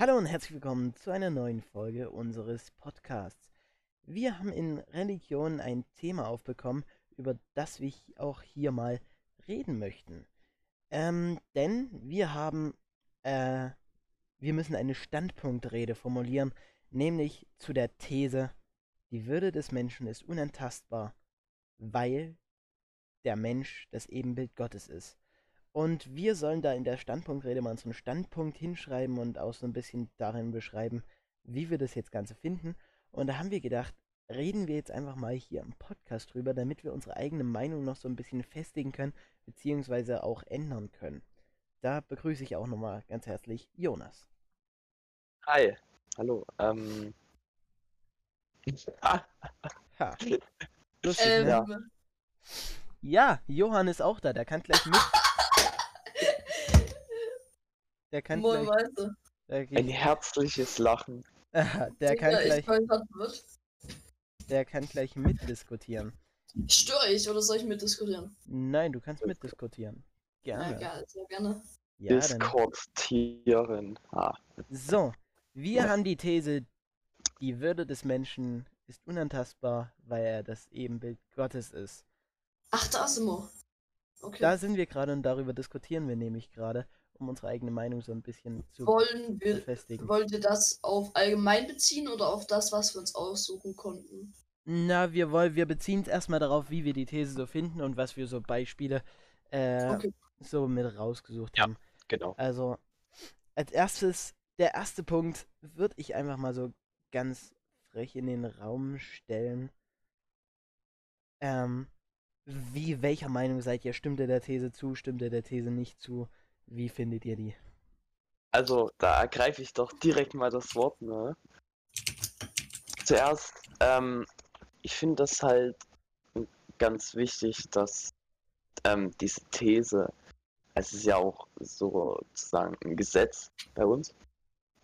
Hallo und herzlich willkommen zu einer neuen Folge unseres Podcasts. Wir haben in Religion ein Thema aufbekommen, über das wir auch hier mal reden möchten. Ähm, denn wir haben, äh, wir müssen eine Standpunktrede formulieren, nämlich zu der These, die Würde des Menschen ist unantastbar, weil der Mensch das Ebenbild Gottes ist. Und wir sollen da in der Standpunktrede mal unseren Standpunkt hinschreiben und auch so ein bisschen darin beschreiben, wie wir das jetzt Ganze finden. Und da haben wir gedacht, reden wir jetzt einfach mal hier im Podcast drüber, damit wir unsere eigene Meinung noch so ein bisschen festigen können, beziehungsweise auch ändern können. Da begrüße ich auch nochmal ganz herzlich Jonas. Hi, hallo. Ähm. ha. Lustig, ähm, ne? Ja. ja, Johann ist auch da, der kann gleich mit. Der kann Moin, gleich, weißt du. Ein herzliches Lachen. der kann ja, gleich. Der kann gleich mitdiskutieren. Störe ich oder soll ich mitdiskutieren? Nein, du kannst mitdiskutieren. Gerne. Ja, sehr gerne. Ja, Diskutieren. Ah. So, wir haben die These, die Würde des Menschen ist unantastbar, weil er das Ebenbild Gottes ist. Ach, da ist immer. Okay. Da sind wir gerade und darüber diskutieren wir nämlich gerade um unsere eigene Meinung so ein bisschen zu Wollen wir, festigen. Wollt ihr das auf allgemein beziehen oder auf das, was wir uns aussuchen konnten? Na, wir wollen, wir beziehen es erstmal darauf, wie wir die These so finden und was wir so Beispiele äh, okay. so mit rausgesucht ja, haben. Genau. Also, als erstes, der erste Punkt würde ich einfach mal so ganz frech in den Raum stellen. Ähm, wie, welcher Meinung seid ihr? Stimmt ihr der These zu? Stimmt ihr der These nicht zu? Wie findet ihr die? Also, da ergreife ich doch direkt mal das Wort, ne? Zuerst, ähm, ich finde das halt ganz wichtig, dass ähm, diese These, es ist ja auch sozusagen ein Gesetz bei uns,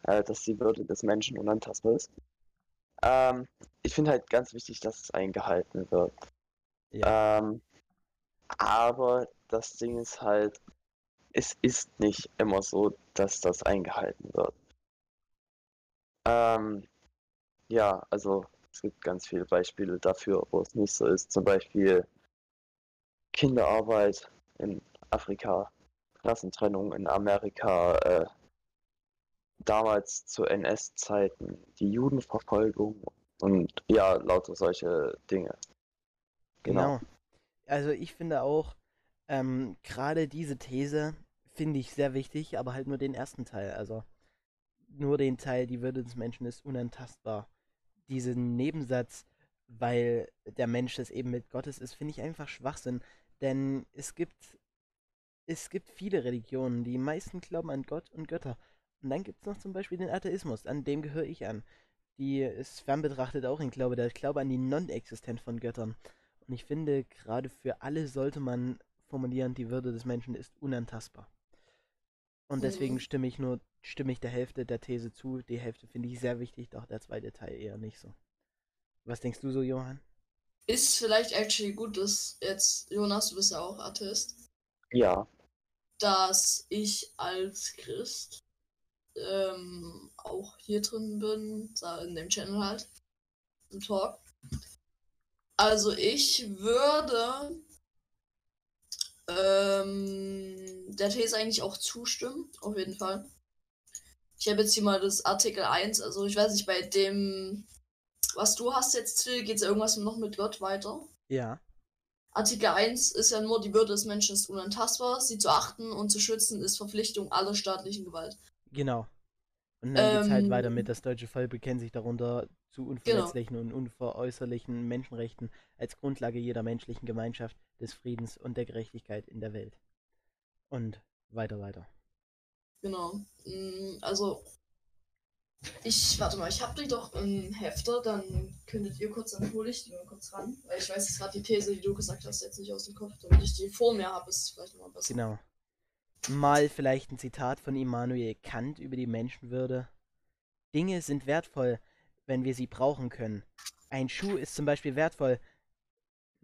äh, dass die Würde des Menschen unantastbar ist. Ähm, ich finde halt ganz wichtig, dass es eingehalten wird. Ja. Ähm, aber das Ding ist halt, es ist nicht immer so, dass das eingehalten wird. Ähm, ja, also es gibt ganz viele Beispiele dafür, wo es nicht so ist. Zum Beispiel Kinderarbeit in Afrika, Klassentrennung in Amerika, äh, damals zu NS-Zeiten, die Judenverfolgung und ja, lauter solche Dinge. Genau. genau. Also ich finde auch, ähm, gerade diese These finde ich sehr wichtig, aber halt nur den ersten Teil. Also nur den Teil, die Würde des Menschen ist unantastbar. Diesen Nebensatz, weil der Mensch das eben mit Gottes ist, finde ich einfach Schwachsinn. Denn es gibt, es gibt viele Religionen, die meisten glauben an Gott und Götter. Und dann gibt es noch zum Beispiel den Atheismus, an dem gehöre ich an. Die ist fernbetrachtet auch ein Glaube, der Glaube an die Non-Existenz von Göttern. Und ich finde, gerade für alle sollte man formulieren, die Würde des Menschen ist unantastbar. Und deswegen stimme ich nur, stimme ich der Hälfte der These zu. Die Hälfte finde ich sehr wichtig, doch der zweite Teil eher nicht so. Was denkst du so, Johann? Ist vielleicht actually gut, dass jetzt, Jonas, du bist ja auch Atheist. Ja. Dass ich als Christ ähm, auch hier drin bin, in dem Channel halt, im Talk. Also ich würde ähm, der These eigentlich auch zustimmen, auf jeden Fall. Ich habe jetzt hier mal das Artikel 1, also ich weiß nicht, bei dem, was du hast jetzt, Phil, geht es irgendwas noch mit Gott weiter? Ja. Artikel 1 ist ja nur, die Würde des Menschen ist unantastbar, sie zu achten und zu schützen ist Verpflichtung aller staatlichen Gewalt. Genau. Und dann ähm, geht es halt weiter mit, das deutsche Volk bekennt sich darunter zu unverletzlichen genau. und unveräußerlichen Menschenrechten als Grundlage jeder menschlichen Gemeinschaft, des Friedens und der Gerechtigkeit in der Welt. Und weiter, weiter. Genau. Mm, also, ich, warte mal, ich habe die doch im Hefter, dann könntet ihr kurz, dann hole ich die mal kurz ran, weil ich weiß jetzt gerade die These, die du gesagt hast, jetzt nicht aus dem Kopf, damit ich die vor mir habe, ist vielleicht nochmal besser. Genau. Mal vielleicht ein Zitat von Immanuel Kant über die Menschenwürde. Dinge sind wertvoll, wenn wir sie brauchen können. Ein Schuh ist zum Beispiel wertvoll,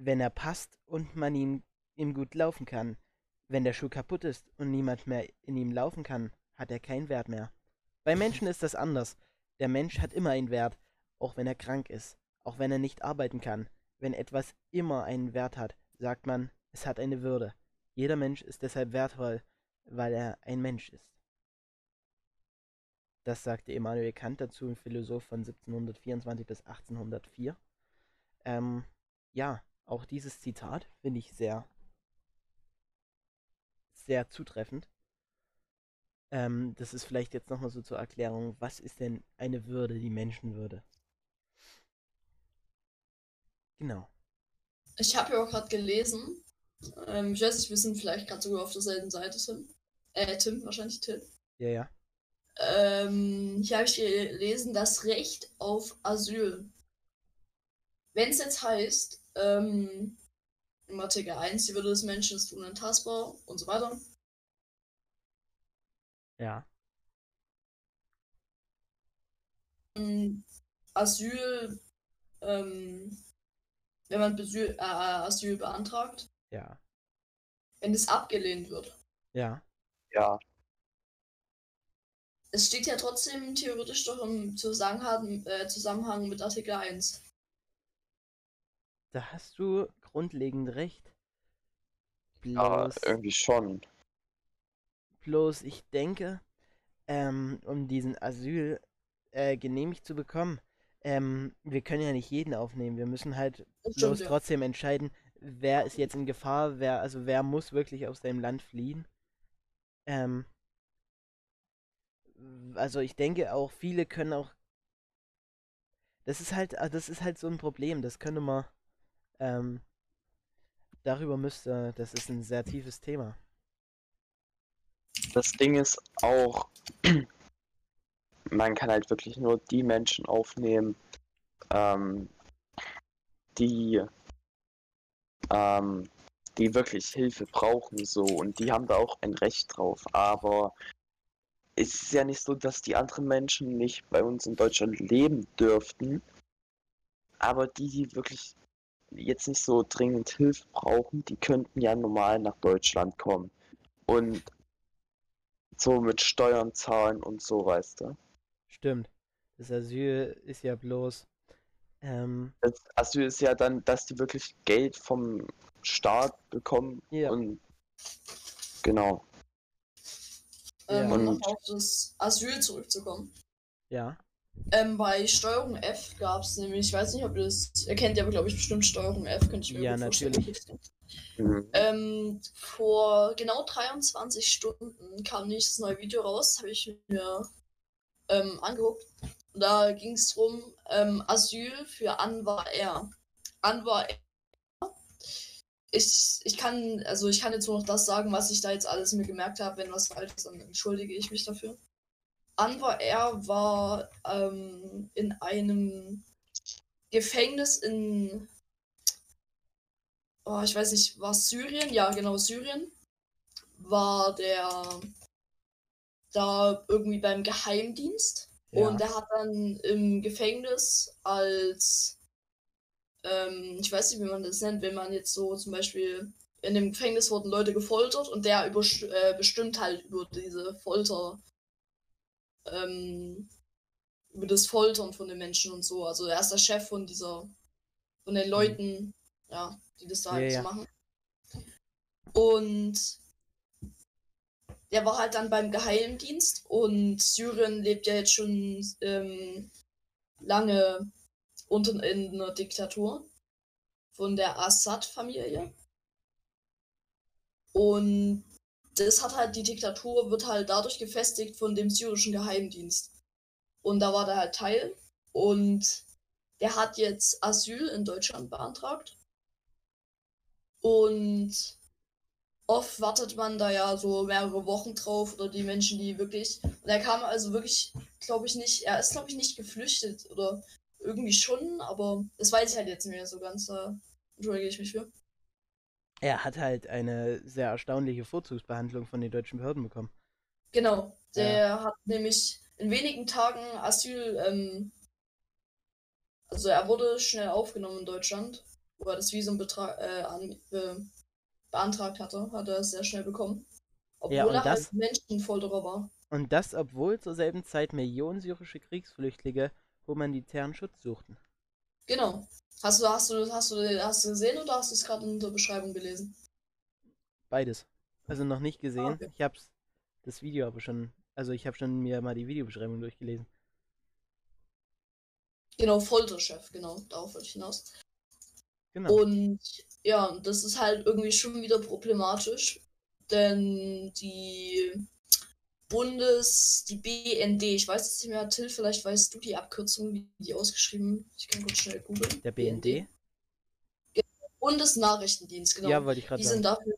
wenn er passt und man ihn ihm gut laufen kann. Wenn der Schuh kaputt ist und niemand mehr in ihm laufen kann, hat er keinen Wert mehr. Bei Menschen ist das anders. Der Mensch hat immer einen Wert, auch wenn er krank ist, auch wenn er nicht arbeiten kann. Wenn etwas immer einen Wert hat, sagt man, es hat eine Würde. Jeder Mensch ist deshalb wertvoll, weil er ein Mensch ist. Das sagte Immanuel Kant dazu, ein Philosoph von 1724 bis 1804. Ähm, ja, auch dieses Zitat finde ich sehr, sehr zutreffend. Ähm, das ist vielleicht jetzt nochmal so zur Erklärung, was ist denn eine Würde, die Menschenwürde? Genau. Ich habe ja auch gerade gelesen, ähm, ich weiß nicht, wir sind vielleicht gerade sogar auf derselben Seite, Tim. Äh, Tim, wahrscheinlich Tim. Ja, ja. Ähm, hier habe ich gelesen, das Recht auf Asyl. Wenn es jetzt heißt, ähm, im Artikel 1, die Würde des Menschen ist unantastbar und so weiter. Ja. Ähm, Asyl, ähm, wenn man Besyl, äh, Asyl beantragt, Ja. wenn es abgelehnt wird. Ja. Ja, Es steht ja trotzdem theoretisch doch im Zusammenhang, äh, Zusammenhang mit Artikel 1. Da hast du grundlegend recht. ja, Bloß, irgendwie schon. bloß ich denke, ähm, um diesen Asyl äh, genehmigt zu bekommen, ähm, wir können ja nicht jeden aufnehmen. Wir müssen halt Das bloß stimmt, ja. trotzdem entscheiden, wer ist jetzt in Gefahr, wer, also wer muss wirklich aus seinem Land fliehen. Ähm, also ich denke auch, viele können auch. Das ist halt, ah, das ist halt so ein Problem. Das könnte man. Ähm, darüber müsste. Das ist ein sehr tiefes Thema. Das Ding ist auch, man kann halt wirklich nur die Menschen aufnehmen, ähm, die, ähm, die wirklich Hilfe brauchen, so, und die haben da auch ein Recht drauf. Aber es ist ja nicht so, dass die anderen Menschen nicht bei uns in Deutschland leben dürften. Aber die, die wirklich jetzt nicht so dringend Hilfe brauchen, die könnten ja normal nach Deutschland kommen. Und so mit Steuern zahlen und so, weißt du. Stimmt. Das Asyl ist ja bloß. Ähm, Das Asyl ist ja dann, dass die wirklich Geld vom Staat bekommen Ja. und genau. Ähm, um Und- noch auf das Asyl zurückzukommen. ja. Ähm, bei Steuerung F gab es nämlich, ich weiß nicht, ob ihr das, ihr kennt ja, glaube ich, bestimmt Steuerung F, könnte ich mir Ja, vorstellen. natürlich. Mhm. Ähm, vor genau 23 Stunden kam nächstes neue Video raus, habe ich mir ähm, angeguckt. Da ging es darum, ähm, Asyl für Anwar R. Anwar R. Ich, ich kann, also ich kann jetzt nur noch das sagen, was ich da jetzt alles mir gemerkt habe. Wenn was falsch ist, dann entschuldige ich mich dafür. Anwar R. war ähm, in einem Gefängnis in oh, ich weiß nicht, war es Syrien? Ja, genau, Syrien. War der da irgendwie beim Geheimdienst. Ja. Und er hat dann im Gefängnis als, ähm, ich weiß nicht, wie man das nennt, wenn man jetzt so zum Beispiel in dem Gefängnis wurden Leute gefoltert und der äh, bestimmt halt über diese Folter, ähm, über das Foltern von den Menschen und so. Also er ist der Chef von dieser, von den Leuten, ja, die das da Ja, halt ja. machen. Und der war halt dann beim Geheimdienst und Syrien lebt ja jetzt schon ähm, lange unten in einer Diktatur von der Assad-Familie. Und das hat halt, die Diktatur wird halt dadurch gefestigt von dem syrischen Geheimdienst. Und da war der halt Teil. Und der hat jetzt Asyl in Deutschland beantragt. Und oft wartet man da ja so mehrere Wochen drauf oder die Menschen, die wirklich. Und er kam also wirklich, glaube ich, nicht. Er ist, glaube ich, nicht geflüchtet oder irgendwie schon, aber das weiß ich halt jetzt nicht mehr so ganz. Da entschuldige ich mich für. Er hat halt eine sehr erstaunliche Vorzugsbehandlung von den deutschen Behörden bekommen. Genau. Der hat nämlich in wenigen Tagen Asyl. Ähm, also er wurde schnell aufgenommen in Deutschland, wo er das Visum äh, an, äh, beantragt hatte, hat er es sehr schnell bekommen. Obwohl Ja, er das- halt Menschenfolterer war. Und das, obwohl zur selben Zeit Millionen syrische Kriegsflüchtlinge humanitären Schutz suchten. Genau. Hast du, hast du, hast du, hast du gesehen oder hast du es gerade in der Beschreibung gelesen? Beides. Also noch nicht gesehen. Ah, okay. Ich hab's das Video aber schon, also ich habe schon mir mal die Videobeschreibung durchgelesen. Genau, Folterchef, genau, darauf wollte ich hinaus. Genau. Und ja, das ist halt irgendwie schon wieder problematisch, denn die Bundes, die BND, ich weiß es nicht mehr, Till, vielleicht weißt du die Abkürzung, wie die ausgeschrieben, ich kann kurz schnell googeln. Der BND? Bundesnachrichtendienst, genau. Ja, wollte ich gerade die sind dafür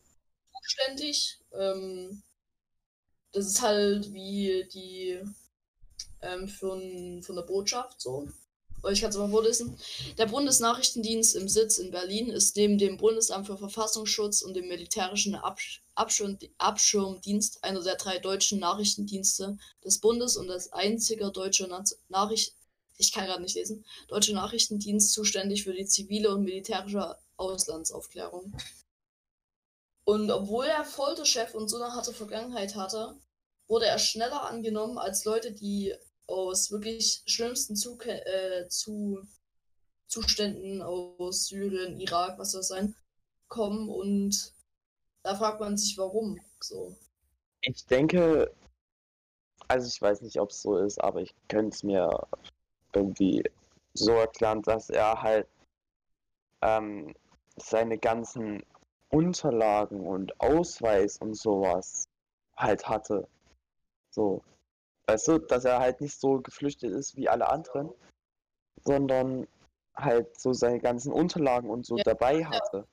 zuständig. Ähm, das ist halt wie die ähm, von, von der Botschaft so. Ich kann es mal vorlesen. Der Bundesnachrichtendienst im Sitz in Berlin ist neben dem Bundesamt für Verfassungsschutz und dem militärischen Absch Abschirm Abschirmdienst einer der drei deutschen Nachrichtendienste des Bundes und als einziger deutscher Nachricht ich kann gerade nicht lesen, deutsche Nachrichtendienst zuständig für die zivile und militärische Auslandsaufklärung. Und obwohl er Folterchef und so eine harte Vergangenheit hatte, wurde er schneller angenommen als Leute, die aus wirklich schlimmsten Zuke äh, zu Zuständen aus Syrien, Irak, was soll das sein, kommen und da fragt man sich, warum. So. Ich denke, also ich weiß nicht, ob es so ist, aber ich könnte es mir irgendwie so erklären, dass er halt ähm, seine ganzen Unterlagen und Ausweis und sowas halt hatte. So. Weißt du, dass er halt nicht so geflüchtet ist wie alle anderen, sondern halt so seine ganzen Unterlagen und so Ja, dabei hatte.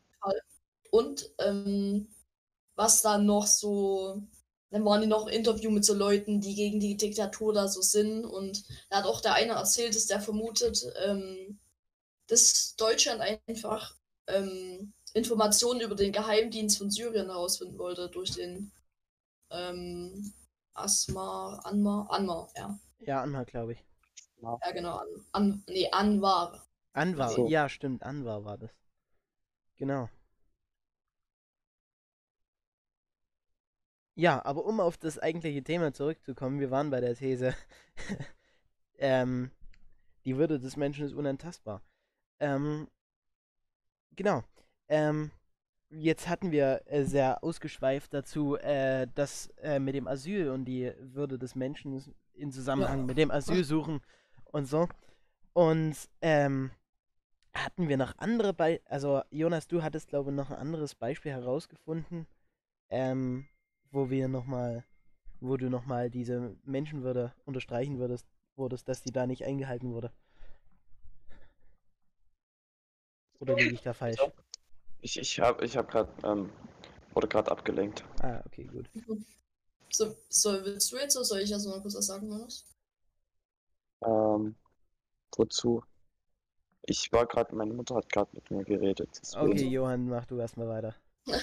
Und ähm, was dann noch so, dann waren die noch im Interview mit so Leuten, die gegen die Diktatur da so sind. Und da hat auch der eine erzählt, dass der vermutet, ähm, dass Deutschland einfach ähm, Informationen über den Geheimdienst von Syrien herausfinden wollte durch den ähm, Asmar, Anmar, Anmar, ja. Ja, Anwar, glaube ich. Ja, genau, An, An, nee, Anwar. Anwar, so. ja, stimmt, Anwar war das. Genau. Ja, aber um auf das eigentliche Thema zurückzukommen, wir waren bei der These, ähm, die Würde des Menschen ist unantastbar. Ähm, genau. Ähm, jetzt hatten wir äh, sehr ausgeschweift dazu, äh, das äh, mit dem Asyl und die Würde des Menschen in Zusammenhang Ja. mit dem Asylsuchen und so. Und ähm, hatten wir noch andere Beispiele, also Jonas, du hattest glaube ich noch ein anderes Beispiel herausgefunden, ähm, wo wir nochmal, wo du nochmal diese Menschenwürde unterstreichen würdest, wurdest, dass die da nicht eingehalten wurde. Oder liege ich da falsch? Ich, ich habe ich hab gerade, ähm, wurde gerade abgelenkt. Ah, okay, gut. So, soll, willst du jetzt oder soll ich erst mal kurz was sagen, Jonas? Ähm, wozu? Ich war gerade, meine Mutter hat gerade mit mir geredet. Okay, Johann, mach du erstmal weiter.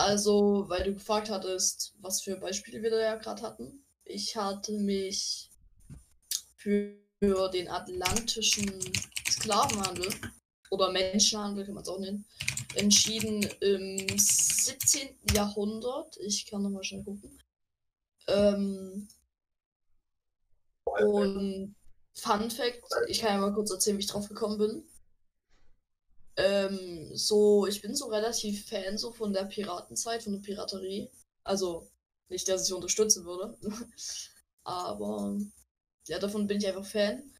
Also, weil du gefragt hattest, was für Beispiele wir da ja gerade hatten. Ich hatte mich für den atlantischen Sklavenhandel oder Menschenhandel, kann man es auch nennen, entschieden im 17. Jahrhundert. Ich kann nochmal schnell gucken. Ähm, und Fun Fact, ich kann ja mal kurz erzählen, wie ich drauf gekommen bin. Ähm, so, ich bin so relativ Fan so von der Piratenzeit, von der Piraterie. Also, nicht, dass ich sie unterstützen würde. Aber ja, davon bin ich einfach Fan.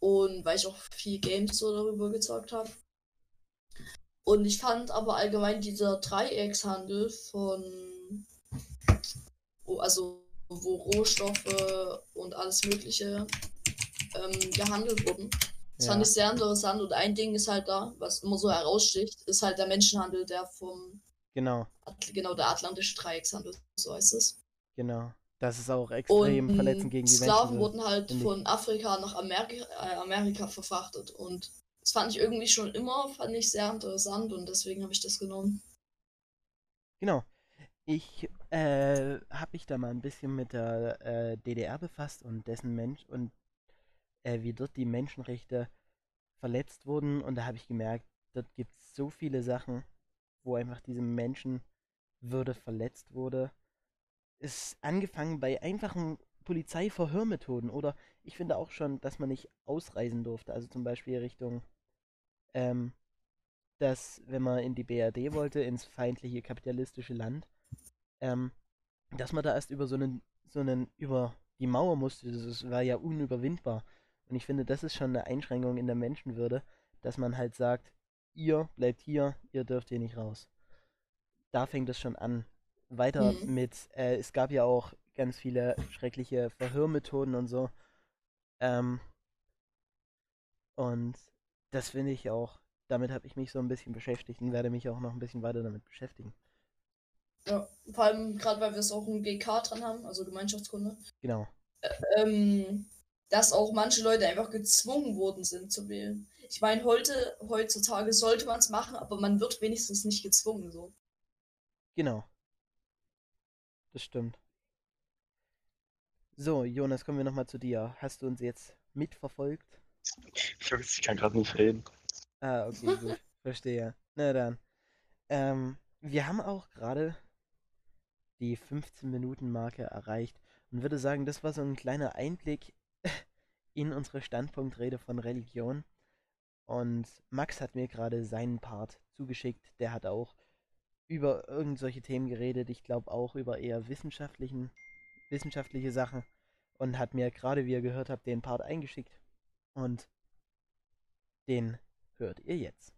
Und weil ich auch viel Games so darüber gezockt habe. Und ich fand aber allgemein dieser Dreieckshandel von, also wo Rohstoffe und alles Mögliche ähm, gehandelt wurden. Das Ja. fand ich sehr interessant und ein Ding ist halt da, was immer so heraussticht, ist halt der Menschenhandel, der vom, Genau, genau, der atlantische Dreieckshandel, so heißt es. genau. Das ist auch extrem Und verletzend gegen die Sklaven Menschen. wurden halt von Afrika nach Amerika, äh, Amerika verfrachtet und das fand ich irgendwie schon immer, fand ich sehr interessant und deswegen habe ich das genommen. Genau. Ich äh, habe mich da mal ein bisschen mit der äh, DDR befasst und dessen Mensch und äh, wie dort die Menschenrechte verletzt wurden. Und da habe ich gemerkt, dort gibt es so viele Sachen, wo einfach diese Menschenwürde verletzt wurde. ist angefangen bei einfachen Polizeiverhörmethoden oder ich finde auch schon, dass man nicht ausreisen durfte. Also zum Beispiel Richtung, ähm, dass wenn man in die BRD wollte, ins feindliche kapitalistische Land, ähm, dass man da erst über so einen, so einen, über die Mauer musste. Das war ja unüberwindbar. Und ich finde, das ist schon eine Einschränkung in der Menschenwürde, dass man halt sagt, ihr bleibt hier, ihr dürft hier nicht raus. Da fängt es schon an. Weiter mhm. mit, äh, es gab ja auch ganz viele schreckliche Verhörmethoden und so. Ähm, und das finde ich auch, damit habe ich mich so ein bisschen beschäftigt und werde mich auch noch ein bisschen weiter damit beschäftigen. Ja, vor allem gerade, weil wir es auch im GK dran haben, also Gemeinschaftskunde. Genau. ähm, dass auch manche Leute einfach gezwungen worden sind zu wählen. Ich meine, heute, heutzutage sollte man es machen, aber man wird wenigstens nicht gezwungen so. Genau. Das stimmt. So, Jonas, kommen wir nochmal zu dir. Hast du uns jetzt mitverfolgt? Ich kann gerade nicht reden. Ah, okay, gut. Verstehe. Na dann. Ähm, wir haben auch gerade die 15-Minuten-Marke erreicht und würde sagen, das war so ein kleiner Einblick in unsere Standpunktrede von Religion. Und Max hat mir gerade seinen Part zugeschickt. Der hat auch über irgendwelche Themen geredet. Ich glaube auch über eher wissenschaftlichen, wissenschaftliche Sachen. Und hat mir gerade, wie ihr gehört habt, den Part eingeschickt. Und den hört ihr jetzt.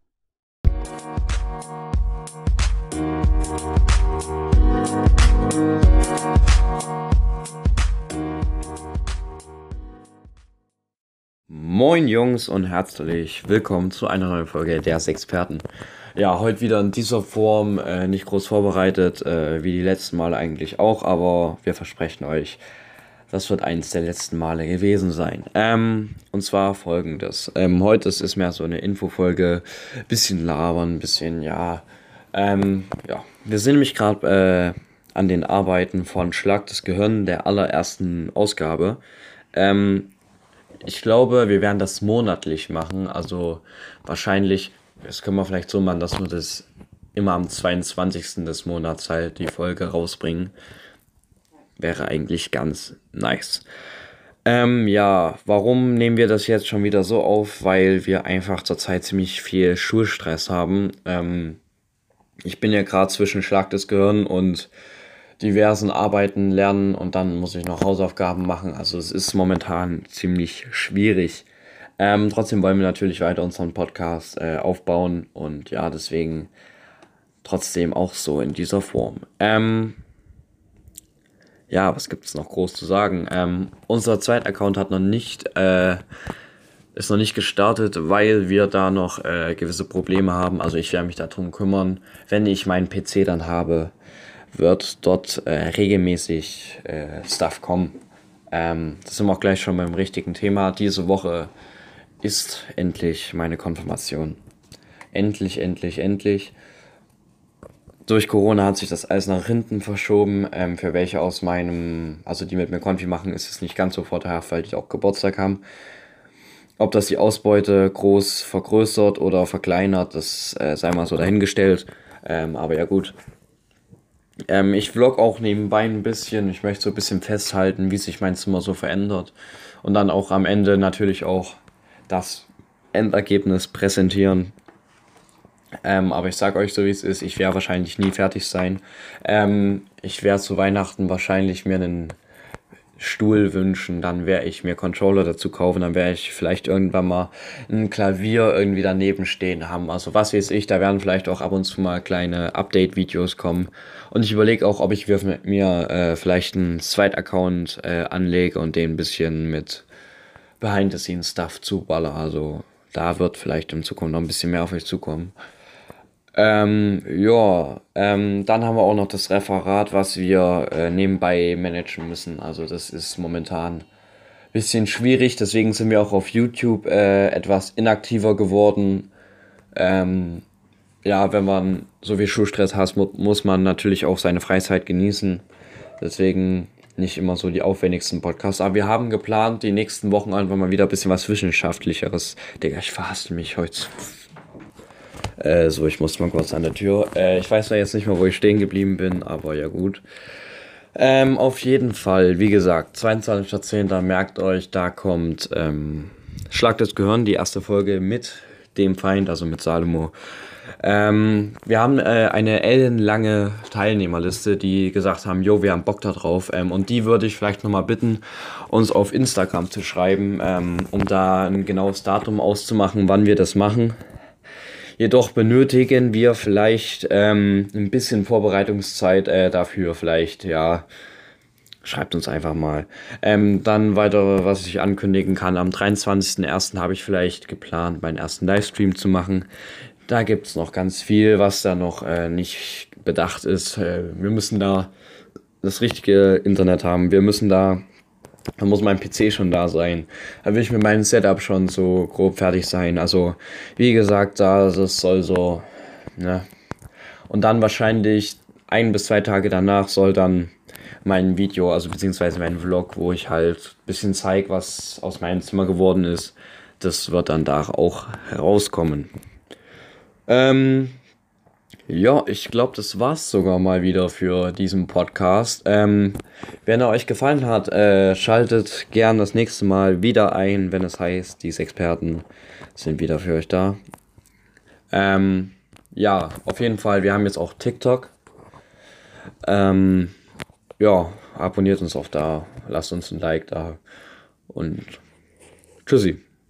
Moin Jungs und herzlich willkommen zu einer neuen Folge der Experten. Ja, heute wieder in dieser Form, äh, nicht groß vorbereitet, äh, wie die letzten Male eigentlich auch, aber wir versprechen euch, das wird eins der letzten Male gewesen sein. Ähm, und zwar folgendes. Ähm, heute ist es mehr so eine Infofolge, bisschen labern, bisschen, ja. Ähm, ja, wir sind nämlich gerade äh, an den Arbeiten von Schlag das Gehirn der allerersten Ausgabe. Ähm, ich glaube, wir werden das monatlich machen. Also wahrscheinlich, das können wir vielleicht so machen, dass wir das immer am 22. des Monats halt die Folge rausbringen. Wäre eigentlich ganz nice. Ähm, ja, warum nehmen wir das jetzt schon wieder so auf? Weil wir einfach zurzeit ziemlich viel Schulstress haben. Ähm, ich bin ja gerade zwischen Schlag des Gehirn und diversen Arbeiten lernen und dann muss ich noch Hausaufgaben machen. Also es ist momentan ziemlich schwierig. Ähm, trotzdem wollen wir natürlich weiter unseren Podcast äh, aufbauen und ja, deswegen trotzdem auch so in dieser Form. Ähm, ja, was gibt es noch groß zu sagen? Ähm, unser zweiter Account hat noch nicht, äh, ist noch nicht gestartet, weil wir da noch äh, gewisse Probleme haben. Also ich werde mich darum kümmern, wenn ich meinen PC dann habe, wird dort äh, regelmäßig äh, Stuff kommen. Ähm, das sind wir auch gleich schon beim richtigen Thema. Diese Woche ist endlich meine Konfirmation. Endlich, endlich, endlich. Durch Corona hat sich das alles nach hinten verschoben. Ähm, für welche aus meinem, also die mit mir Konfi machen, ist es nicht ganz so vorteilhaft, weil die auch Geburtstag haben. Ob das die Ausbeute groß vergrößert oder verkleinert, das äh, sei mal so dahingestellt. Ähm, aber ja gut, ähm, ich vlog auch nebenbei ein bisschen. Ich möchte so ein bisschen festhalten, wie sich mein Zimmer so verändert. Und dann auch am Ende natürlich auch das Endergebnis präsentieren. Ähm, aber ich sage euch so, wie es ist. Ich werde wahrscheinlich nie fertig sein. Ähm, ich werde zu Weihnachten wahrscheinlich mir einen Stuhl wünschen, dann werde ich mir Controller dazu kaufen, dann werde ich vielleicht irgendwann mal ein Klavier irgendwie daneben stehen haben. Also was weiß ich, da werden vielleicht auch ab und zu mal kleine Update-Videos kommen. Und ich überlege auch, ob ich mir äh, vielleicht einen Zweit-Account äh, anlege und den ein bisschen mit Behind-the-Scenes-Stuff zuballer. Also da wird vielleicht in Zukunft noch ein bisschen mehr auf euch zukommen. Ähm, ja, ähm, dann haben wir auch noch das Referat, was wir äh, nebenbei managen müssen. Also das ist momentan ein bisschen schwierig, deswegen sind wir auch auf YouTube äh, etwas inaktiver geworden. Ähm, ja, wenn man so viel Schulstress hat, muss man natürlich auch seine Freizeit genießen. Deswegen nicht immer so die aufwendigsten Podcasts. Aber wir haben geplant, die nächsten Wochen einfach mal wieder ein bisschen was Wissenschaftlicheres. Digga, ich verhasse mich heute äh, so, ich muss mal kurz an der Tür. Äh, ich weiß ja jetzt nicht mehr, wo ich stehen geblieben bin, aber ja gut. Ähm, auf jeden Fall, wie gesagt, 22.10. merkt euch, da kommt ähm, Schlag das Gehirn, die erste Folge mit dem Feind, also mit Salomo. Ähm, wir haben äh, eine ellenlange Teilnehmerliste, die gesagt haben, jo, wir haben Bock da drauf. Ähm, und die würde ich vielleicht nochmal bitten, uns auf Instagram zu schreiben, ähm, um da ein genaues Datum auszumachen, wann wir das machen. Jedoch benötigen wir vielleicht ähm, ein bisschen Vorbereitungszeit äh, dafür. Vielleicht, ja, schreibt uns einfach mal. Ähm, dann weiter, was ich ankündigen kann. Am 23.01. habe ich vielleicht geplant, meinen ersten Livestream zu machen. Da gibt es noch ganz viel, was da noch äh, nicht bedacht ist. Äh, wir müssen da das richtige Internet haben. Wir müssen da da muss mein PC schon da sein. Da will ich mit meinem Setup schon so grob fertig sein. Also, wie gesagt, da das soll so, ne. Und dann wahrscheinlich ein bis zwei Tage danach soll dann mein Video, also beziehungsweise mein Vlog, wo ich halt ein bisschen zeige, was aus meinem Zimmer geworden ist, das wird dann da auch herauskommen. Ähm, ja, ich glaube, das war's sogar mal wieder für diesen Podcast. Ähm, wenn er euch gefallen hat, äh, schaltet gern das nächste Mal wieder ein, wenn es heißt, diese Experten sind wieder für euch da. Ähm, ja, auf jeden Fall, wir haben jetzt auch TikTok. Ähm, ja, abonniert uns auch da, lasst uns ein Like da und tschüssi.